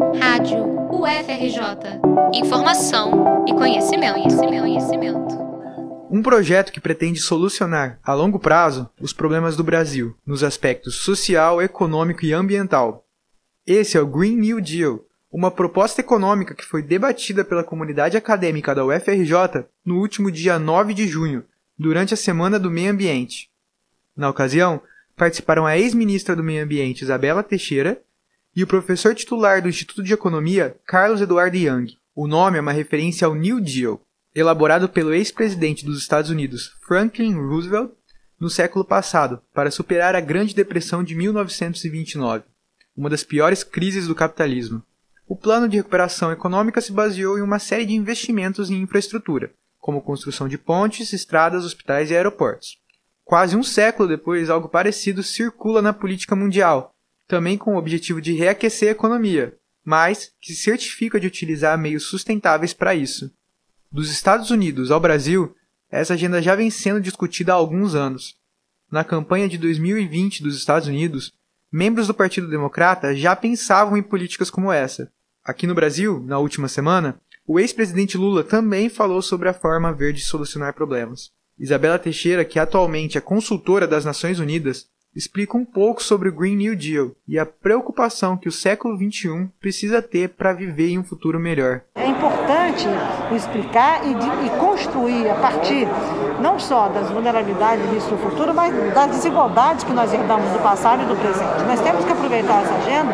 Rádio UFRJ. Informação e conhecimento, conhecimento, conhecimento. Um projeto que pretende solucionar, a longo prazo, os problemas do Brasil, nos aspectos social, econômico e ambiental. Esse é o Green New Deal, uma proposta econômica que foi debatida pela comunidade acadêmica da UFRJ no último dia 9 de junho, durante a Semana do Meio Ambiente. Na ocasião, participaram a ex-ministra do Meio Ambiente Isabela Teixeira e o professor titular do Instituto de Economia Carlos Eduardo Young. O nome é uma referência ao New Deal, elaborado pelo ex-presidente dos Estados Unidos Franklin Roosevelt no século passado para superar a Grande Depressão de 1929, uma das piores crises do capitalismo. O plano de recuperação econômica se baseou em uma série de investimentos em infraestrutura, como construção de pontes, estradas, hospitais e aeroportos. Quase um século depois, algo parecido circula na política mundial, também com o objetivo de reaquecer a economia, mas que se certifica de utilizar meios sustentáveis para isso. Dos Estados Unidos ao Brasil, essa agenda já vem sendo discutida há alguns anos. Na campanha de 2020 dos Estados Unidos, membros do Partido Democrata já pensavam em políticas como essa. Aqui no Brasil, na última semana, o ex-presidente Lula também falou sobre a forma verde de solucionar problemas. Isabela Teixeira, que atualmente é consultora das Nações Unidas, explica um pouco sobre o Green New Deal e a preocupação que o século XXI precisa ter para viver em um futuro melhor. É importante explicar e, de, e, construir a partir não só das vulnerabilidades do futuro, mas das desigualdades que nós herdamos do passado e do presente. Nós temos que aproveitar essa agenda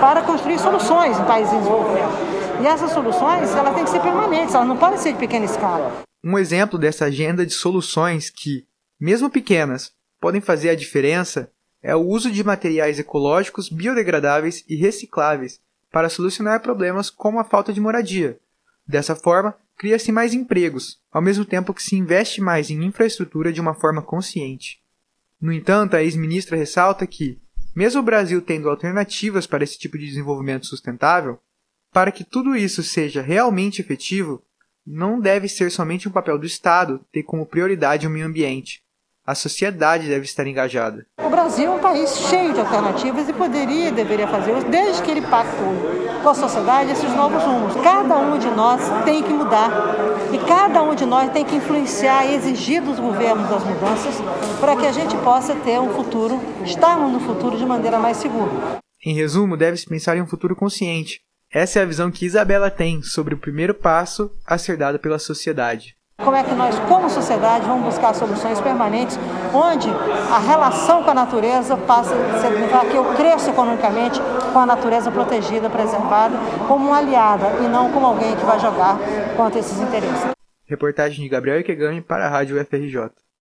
para construir soluções em países em desenvolvimento. E essas soluções, elas têm que ser permanentes, elas não podem ser de pequena escala. Um exemplo dessa agenda de soluções que, mesmo pequenas, podem fazer a diferença é o uso de materiais ecológicos biodegradáveis e recicláveis para solucionar problemas como a falta de moradia. Dessa forma, cria-se mais empregos, ao mesmo tempo que se investe mais em infraestrutura de uma forma consciente. No entanto, a ex-ministra ressalta que, mesmo o Brasil tendo alternativas para esse tipo de desenvolvimento sustentável, para que tudo isso seja realmente efetivo, não deve ser somente um papel do Estado ter como prioridade o meio ambiente. A sociedade deve estar engajada. O Brasil é um país cheio de alternativas e poderia e deveria fazer isso desde que ele pactou com a sociedade esses novos rumos. Cada um de nós tem que mudar e cada um de nós tem que influenciar e exigir dos governos as mudanças para que a gente possa ter um futuro, estarmos no futuro de maneira mais segura. Em resumo, deve-se pensar em um futuro consciente, essa é a visão que Isabela tem sobre o primeiro passo a ser dado pela sociedade. Como é que nós, como sociedade, vamos buscar soluções permanentes onde a relação com a natureza passa a significar que eu cresço economicamente com a natureza protegida, preservada, como uma aliada e não como alguém que vai jogar contra esses interesses. Reportagem de Gabriel Ikegami para a Rádio FRJ.